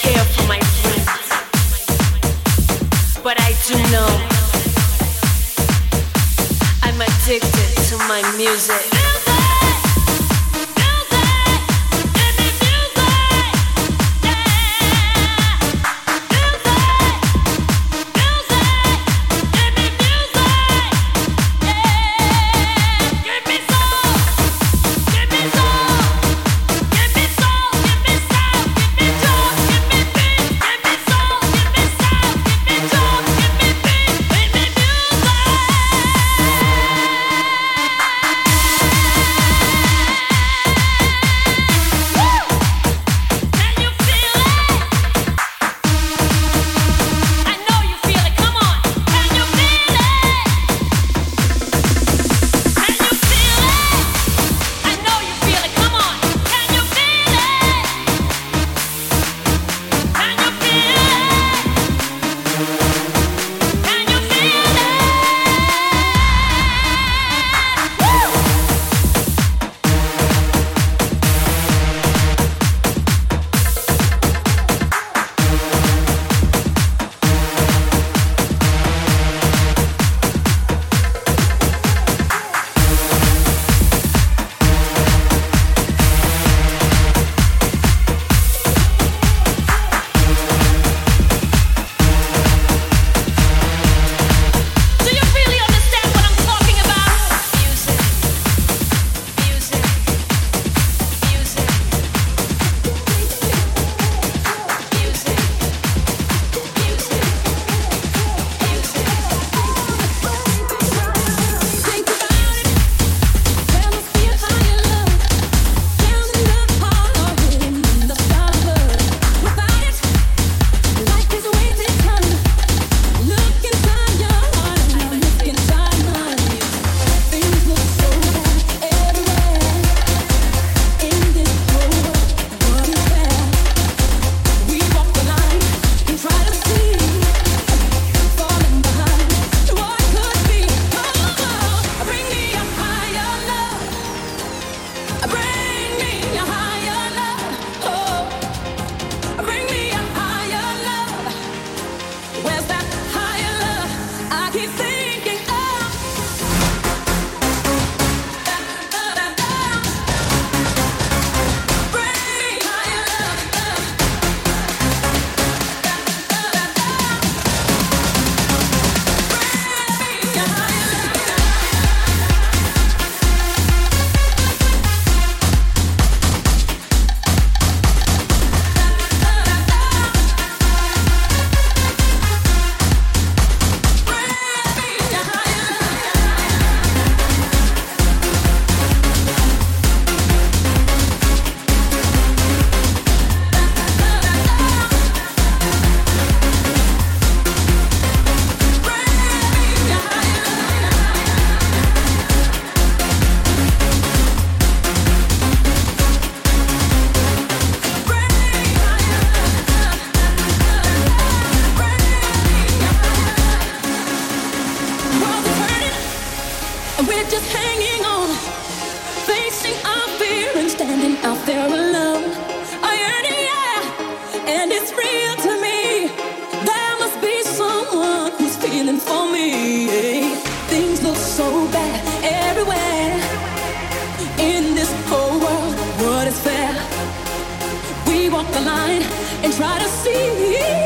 care for my friends, but I do know I'm addicted to my music. and try to see.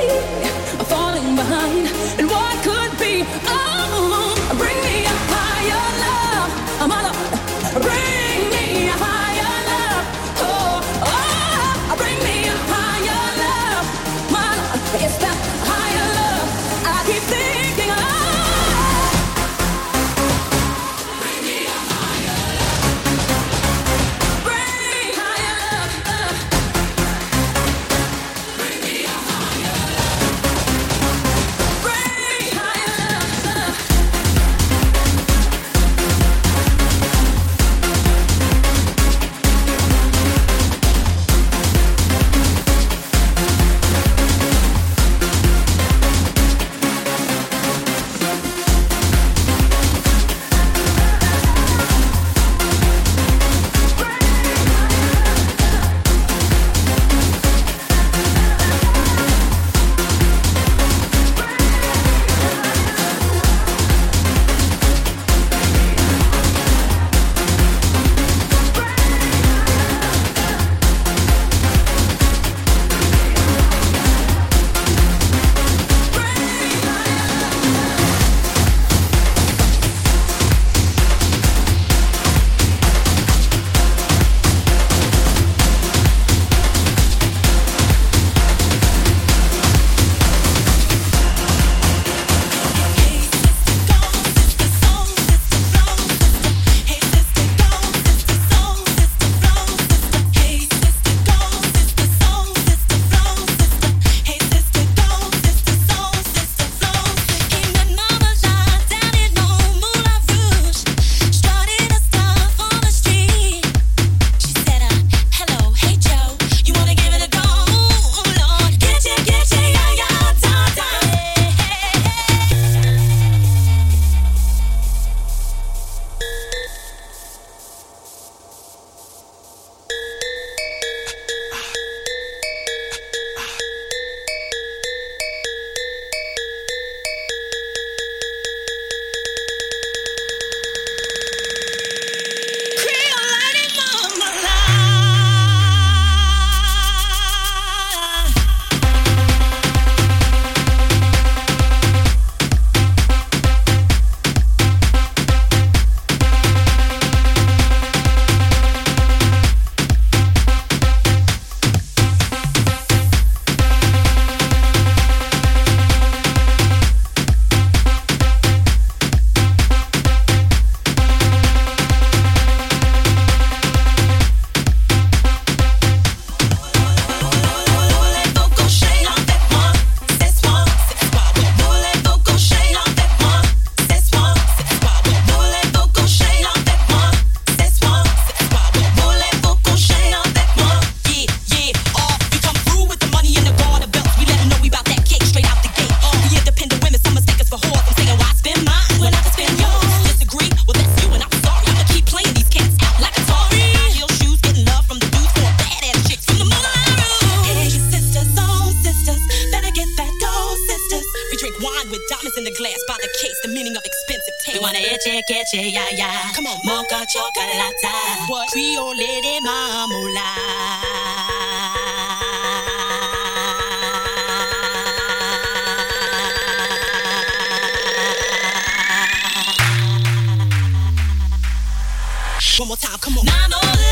One more time, come on.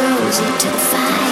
frozen to the fire.